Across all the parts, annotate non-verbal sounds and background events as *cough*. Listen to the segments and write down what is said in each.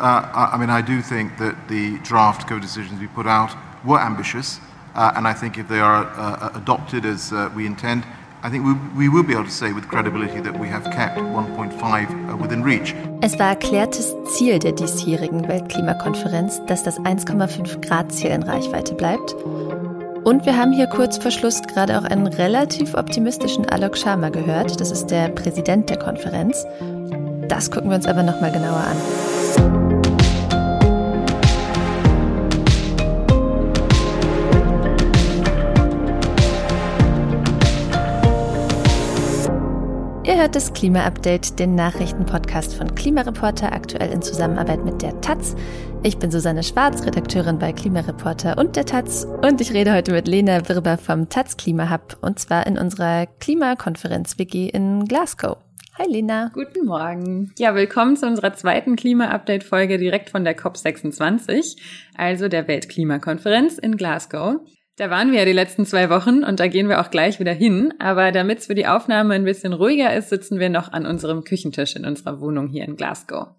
uh, I mean, I do think that the draft co-decisions we put out were ambitious, uh, and I think if they are uh, adopted as uh, we intend, I think we, we will be able to say with credibility that we have kept 1.5 uh, within reach. Es war erklärtes Ziel der diesjährigen Weltklimakonferenz, dass das 1,5 Grad Ziel in Reichweite bleibt. Und wir haben hier kurz vor Schluss gerade auch einen relativ optimistischen Alok Sharma gehört. Das ist der Präsident der Konferenz. Das gucken wir uns aber nochmal genauer an. Hört das Klima-Update, den Nachrichtenpodcast von Klimareporter, aktuell in Zusammenarbeit mit der Taz. Ich bin Susanne Schwarz, Redakteurin bei Klimareporter und der Taz und ich rede heute mit Lena Wirber vom Taz Klima Hub und zwar in unserer Klimakonferenz WG in Glasgow. Hi Lena. Guten Morgen. Ja, willkommen zu unserer zweiten Klima-Update-Folge direkt von der COP26, also der Weltklimakonferenz in Glasgow. Da waren wir ja die letzten zwei Wochen und da gehen wir auch gleich wieder hin. Aber damit es für die Aufnahme ein bisschen ruhiger ist, sitzen wir noch an unserem Küchentisch in unserer Wohnung hier in Glasgow.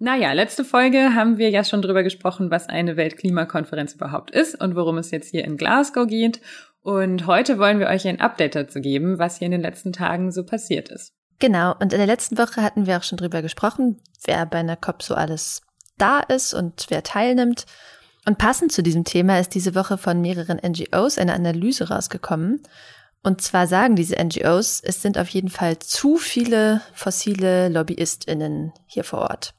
Naja, letzte Folge haben wir ja schon drüber gesprochen, was eine Weltklimakonferenz überhaupt ist und worum es jetzt hier in Glasgow geht. Und heute wollen wir euch ein Update dazu geben, was hier in den letzten Tagen so passiert ist. Genau, und in der letzten Woche hatten wir auch schon drüber gesprochen, wer bei einer COP so alles da ist und wer teilnimmt. Und passend zu diesem Thema ist diese Woche von mehreren NGOs eine Analyse rausgekommen. Und zwar sagen diese NGOs, es sind auf jeden Fall zu viele fossile LobbyistInnen hier vor Ort.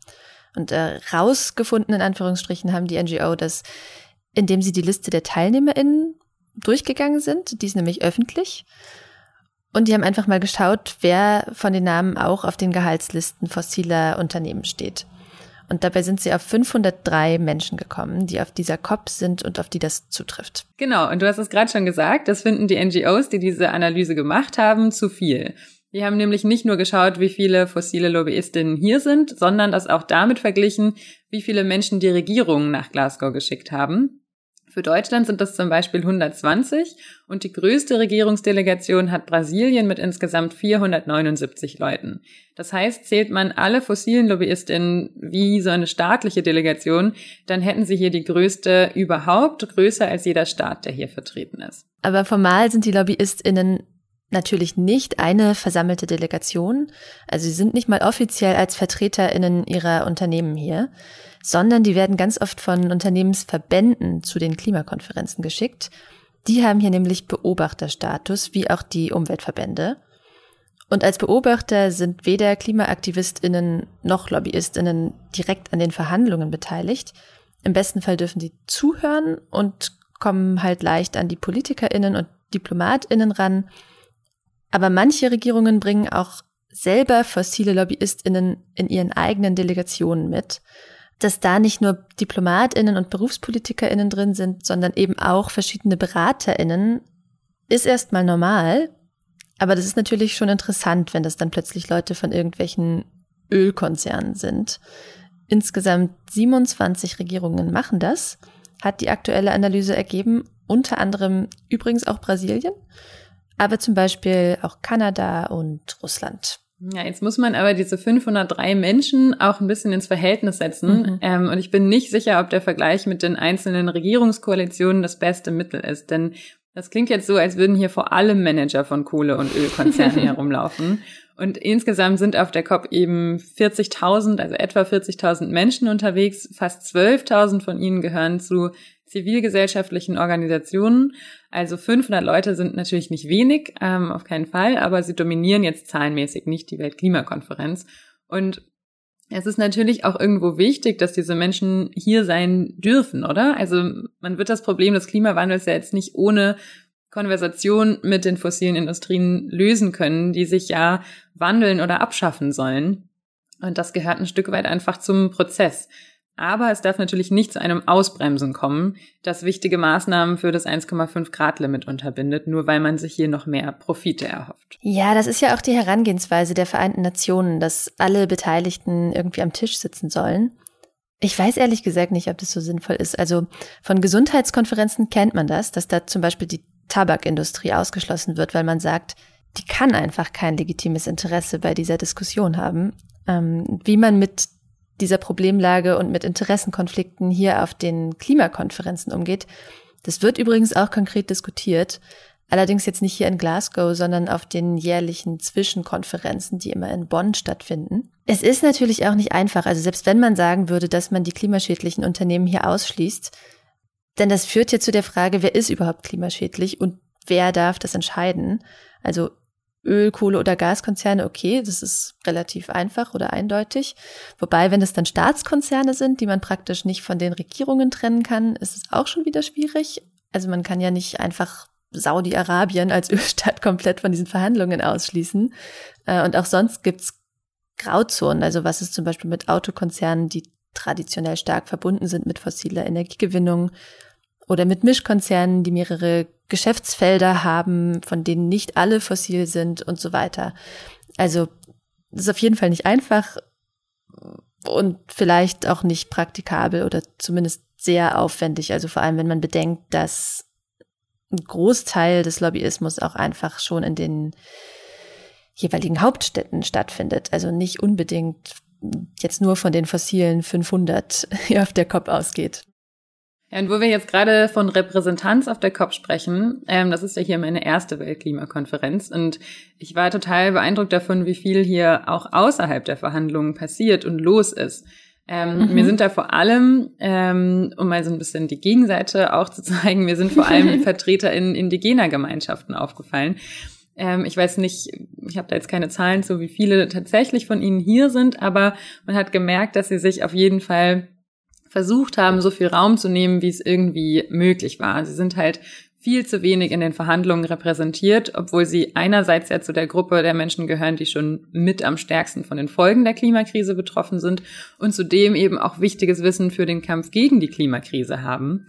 Und äh, rausgefunden, in Anführungsstrichen, haben die NGO das, indem sie die Liste der TeilnehmerInnen durchgegangen sind. Die ist nämlich öffentlich. Und die haben einfach mal geschaut, wer von den Namen auch auf den Gehaltslisten fossiler Unternehmen steht. Und dabei sind sie auf 503 Menschen gekommen, die auf dieser COP sind und auf die das zutrifft. Genau, und du hast es gerade schon gesagt, das finden die NGOs, die diese Analyse gemacht haben, zu viel. Die haben nämlich nicht nur geschaut, wie viele fossile Lobbyistinnen hier sind, sondern das auch damit verglichen, wie viele Menschen die Regierungen nach Glasgow geschickt haben. Für Deutschland sind das zum Beispiel 120 und die größte Regierungsdelegation hat Brasilien mit insgesamt 479 Leuten. Das heißt, zählt man alle fossilen Lobbyistinnen wie so eine staatliche Delegation, dann hätten sie hier die größte überhaupt, größer als jeder Staat, der hier vertreten ist. Aber formal sind die Lobbyistinnen natürlich nicht eine versammelte Delegation. Also sie sind nicht mal offiziell als Vertreterinnen ihrer Unternehmen hier sondern die werden ganz oft von Unternehmensverbänden zu den Klimakonferenzen geschickt. Die haben hier nämlich Beobachterstatus, wie auch die Umweltverbände. Und als Beobachter sind weder Klimaaktivistinnen noch Lobbyistinnen direkt an den Verhandlungen beteiligt. Im besten Fall dürfen sie zuhören und kommen halt leicht an die Politikerinnen und Diplomatinnen ran. Aber manche Regierungen bringen auch selber fossile Lobbyistinnen in ihren eigenen Delegationen mit dass da nicht nur Diplomatinnen und Berufspolitikerinnen drin sind, sondern eben auch verschiedene Beraterinnen, ist erstmal normal. Aber das ist natürlich schon interessant, wenn das dann plötzlich Leute von irgendwelchen Ölkonzernen sind. Insgesamt 27 Regierungen machen das, hat die aktuelle Analyse ergeben, unter anderem übrigens auch Brasilien, aber zum Beispiel auch Kanada und Russland. Ja, jetzt muss man aber diese 503 Menschen auch ein bisschen ins Verhältnis setzen. Mhm. Ähm, und ich bin nicht sicher, ob der Vergleich mit den einzelnen Regierungskoalitionen das beste Mittel ist. Denn das klingt jetzt so, als würden hier vor allem Manager von Kohle- und Ölkonzernen *laughs* herumlaufen. Und insgesamt sind auf der COP eben 40.000, also etwa 40.000 Menschen unterwegs. Fast 12.000 von ihnen gehören zu zivilgesellschaftlichen Organisationen. Also 500 Leute sind natürlich nicht wenig, ähm, auf keinen Fall, aber sie dominieren jetzt zahlenmäßig nicht die Weltklimakonferenz. Und es ist natürlich auch irgendwo wichtig, dass diese Menschen hier sein dürfen, oder? Also man wird das Problem des Klimawandels ja jetzt nicht ohne Konversation mit den fossilen Industrien lösen können, die sich ja wandeln oder abschaffen sollen. Und das gehört ein Stück weit einfach zum Prozess. Aber es darf natürlich nicht zu einem Ausbremsen kommen, das wichtige Maßnahmen für das 1,5 Grad Limit unterbindet, nur weil man sich hier noch mehr Profite erhofft. Ja, das ist ja auch die Herangehensweise der Vereinten Nationen, dass alle Beteiligten irgendwie am Tisch sitzen sollen. Ich weiß ehrlich gesagt nicht, ob das so sinnvoll ist. Also von Gesundheitskonferenzen kennt man das, dass da zum Beispiel die Tabakindustrie ausgeschlossen wird, weil man sagt, die kann einfach kein legitimes Interesse bei dieser Diskussion haben. Ähm, wie man mit dieser Problemlage und mit Interessenkonflikten hier auf den Klimakonferenzen umgeht. Das wird übrigens auch konkret diskutiert. Allerdings jetzt nicht hier in Glasgow, sondern auf den jährlichen Zwischenkonferenzen, die immer in Bonn stattfinden. Es ist natürlich auch nicht einfach, also selbst wenn man sagen würde, dass man die klimaschädlichen Unternehmen hier ausschließt, denn das führt ja zu der Frage, wer ist überhaupt klimaschädlich und wer darf das entscheiden? Also Öl, Kohle oder Gaskonzerne, okay, das ist relativ einfach oder eindeutig. Wobei, wenn es dann Staatskonzerne sind, die man praktisch nicht von den Regierungen trennen kann, ist es auch schon wieder schwierig. Also man kann ja nicht einfach Saudi-Arabien als *laughs* Ölstaat komplett von diesen Verhandlungen ausschließen. Äh, und auch sonst gibt's Grauzonen. Also was ist zum Beispiel mit Autokonzernen, die traditionell stark verbunden sind mit fossiler Energiegewinnung oder mit Mischkonzernen, die mehrere Geschäftsfelder haben, von denen nicht alle fossil sind und so weiter. Also das ist auf jeden Fall nicht einfach und vielleicht auch nicht praktikabel oder zumindest sehr aufwendig. Also vor allem, wenn man bedenkt, dass ein Großteil des Lobbyismus auch einfach schon in den jeweiligen Hauptstädten stattfindet. Also nicht unbedingt jetzt nur von den fossilen 500 hier *laughs* auf der COP ausgeht. Ja, und wo wir jetzt gerade von Repräsentanz auf der COP sprechen, ähm, das ist ja hier meine erste Weltklimakonferenz und ich war total beeindruckt davon, wie viel hier auch außerhalb der Verhandlungen passiert und los ist. Ähm, mhm. Mir sind da vor allem, ähm, um mal so ein bisschen die Gegenseite auch zu *laughs* zeigen, mir sind vor allem *laughs* Vertreter in indigener Gemeinschaften aufgefallen. Ähm, ich weiß nicht, ich habe da jetzt keine Zahlen zu, wie viele tatsächlich von ihnen hier sind, aber man hat gemerkt, dass sie sich auf jeden Fall versucht haben, so viel Raum zu nehmen, wie es irgendwie möglich war. Sie sind halt viel zu wenig in den Verhandlungen repräsentiert, obwohl sie einerseits ja zu der Gruppe der Menschen gehören, die schon mit am stärksten von den Folgen der Klimakrise betroffen sind und zudem eben auch wichtiges Wissen für den Kampf gegen die Klimakrise haben.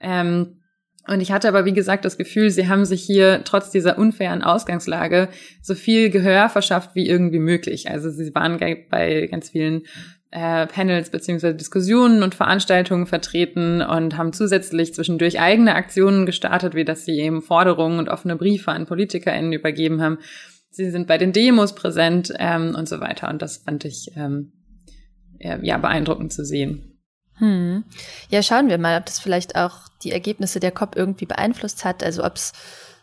Ähm, und ich hatte aber, wie gesagt, das Gefühl, sie haben sich hier trotz dieser unfairen Ausgangslage so viel Gehör verschafft wie irgendwie möglich. Also sie waren bei ganz vielen äh, Panels beziehungsweise Diskussionen und Veranstaltungen vertreten und haben zusätzlich zwischendurch eigene Aktionen gestartet, wie dass sie eben Forderungen und offene Briefe an PolitikerInnen übergeben haben. Sie sind bei den Demos präsent ähm, und so weiter. Und das fand ich ähm, ja beeindruckend zu sehen. Hm. Ja, schauen wir mal, ob das vielleicht auch die Ergebnisse der COP irgendwie beeinflusst hat. Also ob es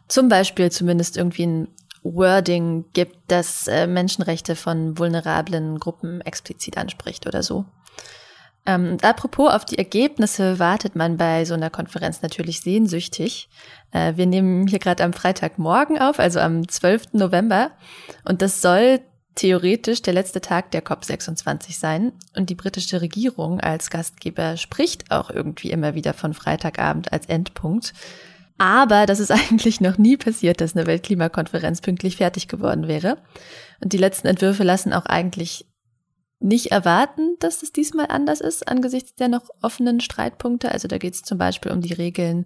zum Beispiel zumindest irgendwie ein Wording gibt, das äh, Menschenrechte von vulnerablen Gruppen explizit anspricht oder so. Ähm, apropos auf die Ergebnisse wartet man bei so einer Konferenz natürlich sehnsüchtig. Äh, wir nehmen hier gerade am Freitagmorgen auf, also am 12. November. Und das soll theoretisch der letzte Tag der COP26 sein. Und die britische Regierung als Gastgeber spricht auch irgendwie immer wieder von Freitagabend als Endpunkt. Aber das ist *laughs* eigentlich noch nie passiert, dass eine Weltklimakonferenz pünktlich fertig geworden wäre. Und die letzten Entwürfe lassen auch eigentlich nicht erwarten, dass es diesmal anders ist angesichts der noch offenen Streitpunkte. Also da geht es zum Beispiel um die Regeln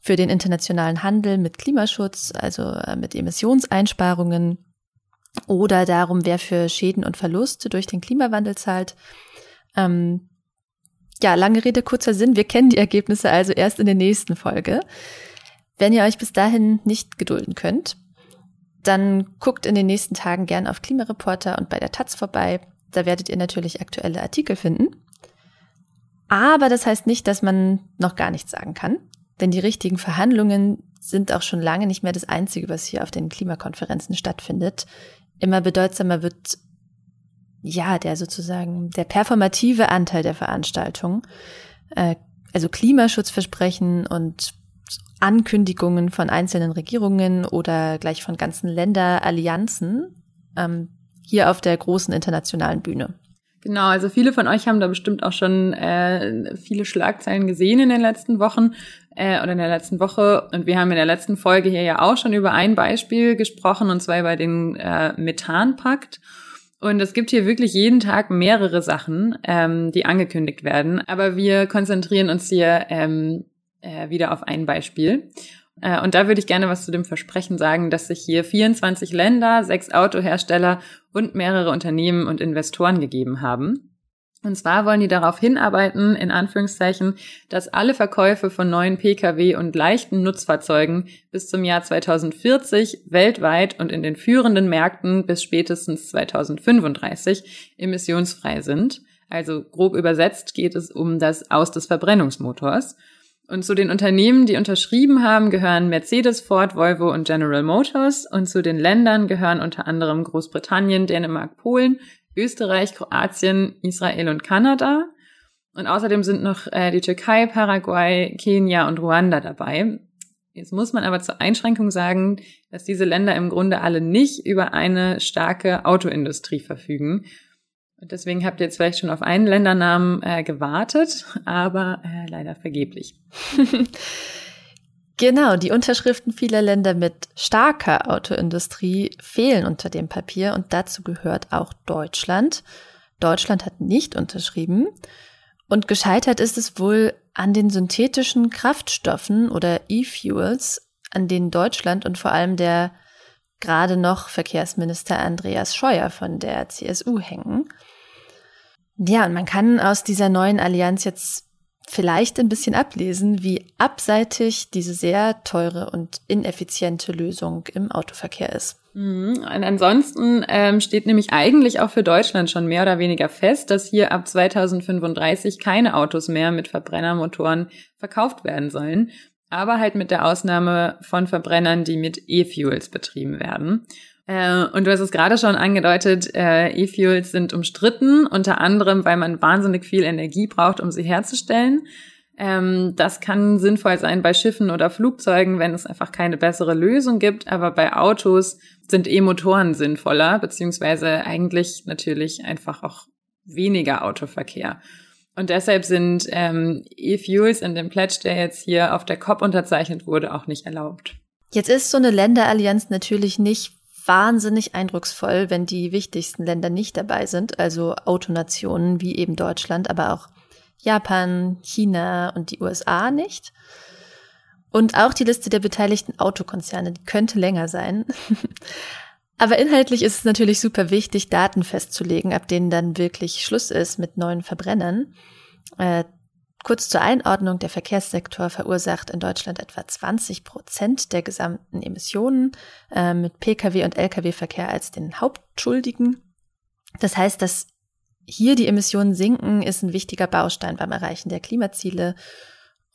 für den internationalen Handel mit Klimaschutz, also äh, mit Emissionseinsparungen oder darum, wer für Schäden und Verluste durch den Klimawandel zahlt. Ähm, ja, lange Rede, kurzer Sinn. Wir kennen die Ergebnisse also erst in der nächsten Folge. Wenn ihr euch bis dahin nicht gedulden könnt, dann guckt in den nächsten Tagen gern auf Klimareporter und bei der Taz vorbei. Da werdet ihr natürlich aktuelle Artikel finden. Aber das heißt nicht, dass man noch gar nichts sagen kann, denn die richtigen Verhandlungen sind auch schon lange nicht mehr das Einzige, was hier auf den Klimakonferenzen stattfindet. Immer bedeutsamer wird ja der sozusagen der performative Anteil der Veranstaltung, äh, also Klimaschutzversprechen und Ankündigungen von einzelnen Regierungen oder gleich von ganzen Länderallianzen ähm, hier auf der großen internationalen Bühne. Genau, also viele von euch haben da bestimmt auch schon äh, viele Schlagzeilen gesehen in den letzten Wochen äh, oder in der letzten Woche. Und wir haben in der letzten Folge hier ja auch schon über ein Beispiel gesprochen, und zwar über den äh, Methanpakt. Und es gibt hier wirklich jeden Tag mehrere Sachen, ähm, die angekündigt werden. Aber wir konzentrieren uns hier ähm, äh, wieder auf ein Beispiel. Äh, und da würde ich gerne was zu dem Versprechen sagen, dass sich hier 24 Länder, sechs Autohersteller und mehrere Unternehmen und Investoren gegeben haben. Und zwar wollen die darauf hinarbeiten, in Anführungszeichen, dass alle Verkäufe von neuen Pkw und leichten Nutzfahrzeugen bis zum Jahr 2040 weltweit und in den führenden Märkten bis spätestens 2035 emissionsfrei sind. Also grob übersetzt geht es um das Aus des Verbrennungsmotors. Und zu den Unternehmen, die unterschrieben haben, gehören Mercedes, Ford, Volvo und General Motors. Und zu den Ländern gehören unter anderem Großbritannien, Dänemark, Polen, Österreich, Kroatien, Israel und Kanada. Und außerdem sind noch äh, die Türkei, Paraguay, Kenia und Ruanda dabei. Jetzt muss man aber zur Einschränkung sagen, dass diese Länder im Grunde alle nicht über eine starke Autoindustrie verfügen. Deswegen habt ihr jetzt vielleicht schon auf einen Ländernamen äh, gewartet, aber äh, leider vergeblich. *laughs* genau, die Unterschriften vieler Länder mit starker Autoindustrie fehlen unter dem Papier und dazu gehört auch Deutschland. Deutschland hat nicht unterschrieben. Und gescheitert ist es wohl an den synthetischen Kraftstoffen oder E-Fuels, an denen Deutschland und vor allem der gerade noch Verkehrsminister Andreas Scheuer von der CSU hängen. Ja, und man kann aus dieser neuen Allianz jetzt vielleicht ein bisschen ablesen, wie abseitig diese sehr teure und ineffiziente Lösung im Autoverkehr ist. Mhm. Und ansonsten ähm, steht nämlich eigentlich auch für Deutschland schon mehr oder weniger fest, dass hier ab 2035 keine Autos mehr mit Verbrennermotoren verkauft werden sollen, aber halt mit der Ausnahme von Verbrennern, die mit E-Fuels betrieben werden. Äh, und du hast es gerade schon angedeutet, äh, E-Fuels sind umstritten, unter anderem, weil man wahnsinnig viel Energie braucht, um sie herzustellen. Ähm, das kann sinnvoll sein bei Schiffen oder Flugzeugen, wenn es einfach keine bessere Lösung gibt. Aber bei Autos sind E-Motoren sinnvoller, beziehungsweise eigentlich natürlich einfach auch weniger Autoverkehr. Und deshalb sind ähm, E-Fuels in dem Pledge, der jetzt hier auf der COP unterzeichnet wurde, auch nicht erlaubt. Jetzt ist so eine Länderallianz natürlich nicht wahnsinnig eindrucksvoll, wenn die wichtigsten Länder nicht dabei sind, also Autonationen wie eben Deutschland, aber auch Japan, China und die USA nicht. Und auch die Liste der beteiligten Autokonzerne, die könnte länger sein. *laughs* Aber inhaltlich ist es natürlich super wichtig, Daten festzulegen, ab denen dann wirklich Schluss ist mit neuen Verbrennern. Äh, kurz zur Einordnung, der Verkehrssektor verursacht in Deutschland etwa 20 Prozent der gesamten Emissionen äh, mit Pkw und Lkw-Verkehr als den Hauptschuldigen. Das heißt, dass hier die Emissionen sinken, ist ein wichtiger Baustein beim Erreichen der Klimaziele.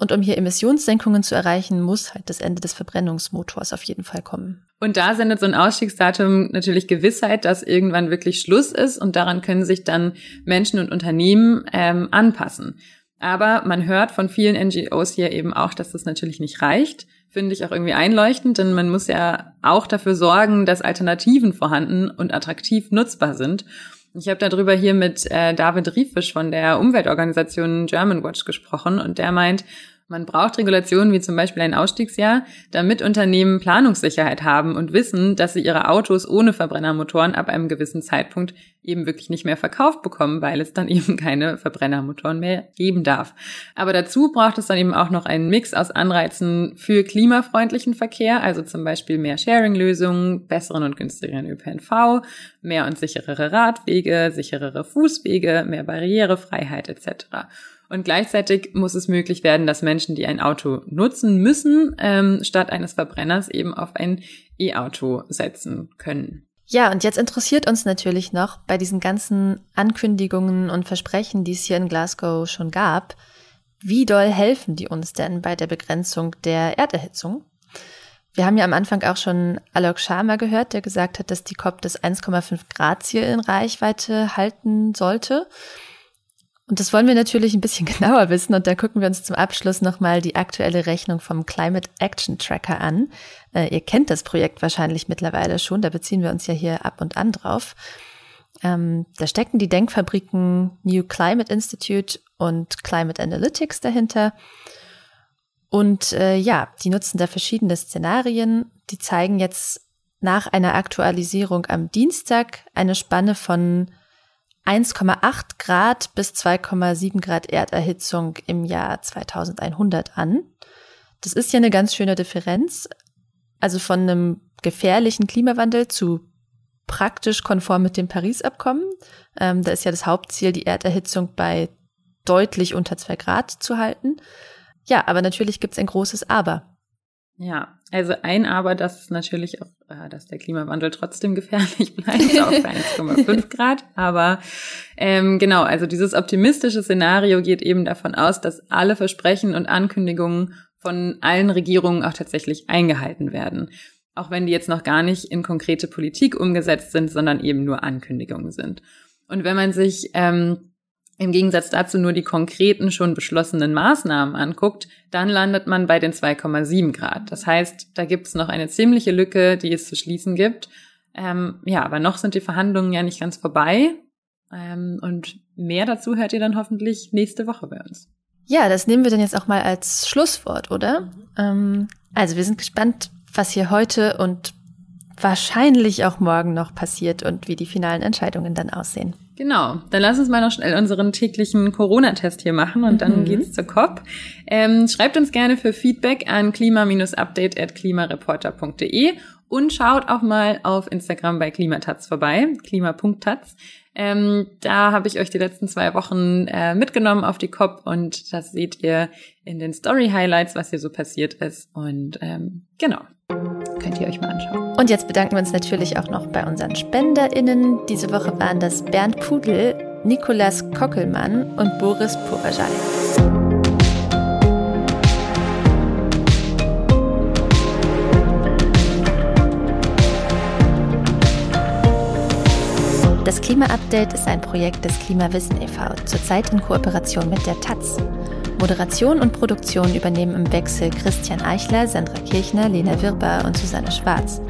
Und um hier Emissionssenkungen zu erreichen, muss halt das Ende des Verbrennungsmotors auf jeden Fall kommen. Und da sendet so ein Ausstiegsdatum natürlich Gewissheit, dass irgendwann wirklich Schluss ist und daran können sich dann Menschen und Unternehmen ähm, anpassen. Aber man hört von vielen NGOs hier eben auch, dass das natürlich nicht reicht. Finde ich auch irgendwie einleuchtend, denn man muss ja auch dafür sorgen, dass Alternativen vorhanden und attraktiv nutzbar sind. Ich habe darüber hier mit äh, David Riefisch von der Umweltorganisation German Watch gesprochen und der meint, man braucht Regulationen wie zum Beispiel ein Ausstiegsjahr, damit Unternehmen Planungssicherheit haben und wissen, dass sie ihre Autos ohne Verbrennermotoren ab einem gewissen Zeitpunkt eben wirklich nicht mehr verkauft bekommen, weil es dann *laughs* eben keine Verbrennermotoren mehr geben darf. Aber dazu braucht es dann eben auch noch einen Mix aus Anreizen für klimafreundlichen Verkehr, also zum Beispiel mehr Sharing-Lösungen, besseren und günstigeren ÖPNV, mehr und sicherere Radwege, sicherere Fußwege, mehr Barrierefreiheit etc. Und gleichzeitig muss es möglich werden, dass Menschen, die ein Auto nutzen müssen, ähm, statt eines Verbrenners eben auf ein E-Auto setzen können. Ja, und jetzt interessiert uns natürlich noch bei diesen ganzen Ankündigungen und Versprechen, die es hier in Glasgow schon gab, wie doll helfen die uns denn bei der Begrenzung der Erderhitzung? Wir haben ja am Anfang auch schon Alok Sharma gehört, der gesagt hat, dass die COP das 1,5 Grad Ziel in Reichweite halten sollte. Und das wollen wir natürlich ein bisschen *laughs* genauer wissen und da gucken wir uns zum Abschluss nochmal die aktuelle Rechnung vom Climate Action Tracker an. Äh, ihr kennt das Projekt wahrscheinlich mittlerweile schon, da beziehen wir uns ja hier ab und an drauf. Ähm, da stecken die Denkfabriken New Climate Institute und Climate Analytics dahinter. Und äh, ja, die nutzen da verschiedene Szenarien. Die zeigen jetzt nach einer Aktualisierung am Dienstag eine Spanne von 1,8 Grad bis 2,7 Grad Erderhitzung im Jahr 2100 an. Das ist ja eine ganz schöne Differenz. Also von einem gefährlichen Klimawandel zu praktisch konform mit dem Paris-Abkommen. Ähm, da ist ja das Hauptziel, die Erderhitzung bei deutlich unter zwei Grad zu halten. Ja, aber natürlich gibt es ein großes Aber. Ja, also ein Aber, das ist natürlich auch, äh, dass der Klimawandel trotzdem gefährlich *laughs* bleibt auf 1,5 *laughs* Grad. Aber ähm, genau, also dieses optimistische Szenario geht eben davon aus, dass alle Versprechen und Ankündigungen von allen Regierungen auch tatsächlich eingehalten werden. Auch wenn die jetzt noch gar nicht in konkrete Politik umgesetzt sind, sondern eben nur Ankündigungen sind. Und wenn man sich ähm, im Gegensatz dazu nur die konkreten schon beschlossenen Maßnahmen anguckt, dann landet man bei den 2,7 Grad. Das heißt, da gibt es noch eine ziemliche Lücke, die es zu schließen gibt. Ähm, ja, aber noch sind die Verhandlungen ja nicht ganz vorbei. Ähm, und mehr dazu hört ihr dann hoffentlich nächste Woche bei uns. Ja, das nehmen wir dann jetzt auch mal als Schlusswort, oder? Ähm, also wir sind gespannt, was hier heute und wahrscheinlich auch morgen noch passiert und wie die finalen Entscheidungen dann aussehen. Genau, dann lass uns mal noch schnell unseren täglichen Corona-Test hier machen und dann mhm. geht's zur COP. Ähm, schreibt uns gerne für Feedback an klima-update.klimareporter.de und schaut auch mal auf Instagram bei Klimatatz vorbei, klima.tatz. Ähm, da habe ich euch die letzten zwei Wochen äh, mitgenommen auf die COP und das seht ihr in den Story Highlights, was hier so passiert ist. Und ähm, genau, könnt ihr euch mal anschauen. Und jetzt bedanken wir uns natürlich auch noch bei unseren SpenderInnen. Diese Woche waren das Bernd Pudel, Nikolas Kockelmann und Boris Purajal. Das Klima-Update ist ein Projekt des Klimawissen e.V., zurzeit in Kooperation mit der Taz. Moderation und Produktion übernehmen im Wechsel Christian Eichler, Sandra Kirchner, Lena Wirber und Susanne Schwarz.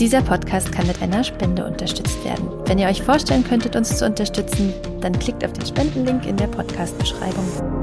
Dieser Podcast kann mit einer Spende unterstützt werden. Wenn ihr euch vorstellen könntet, uns zu unterstützen, dann klickt auf den Spendenlink in der Podcast-Beschreibung.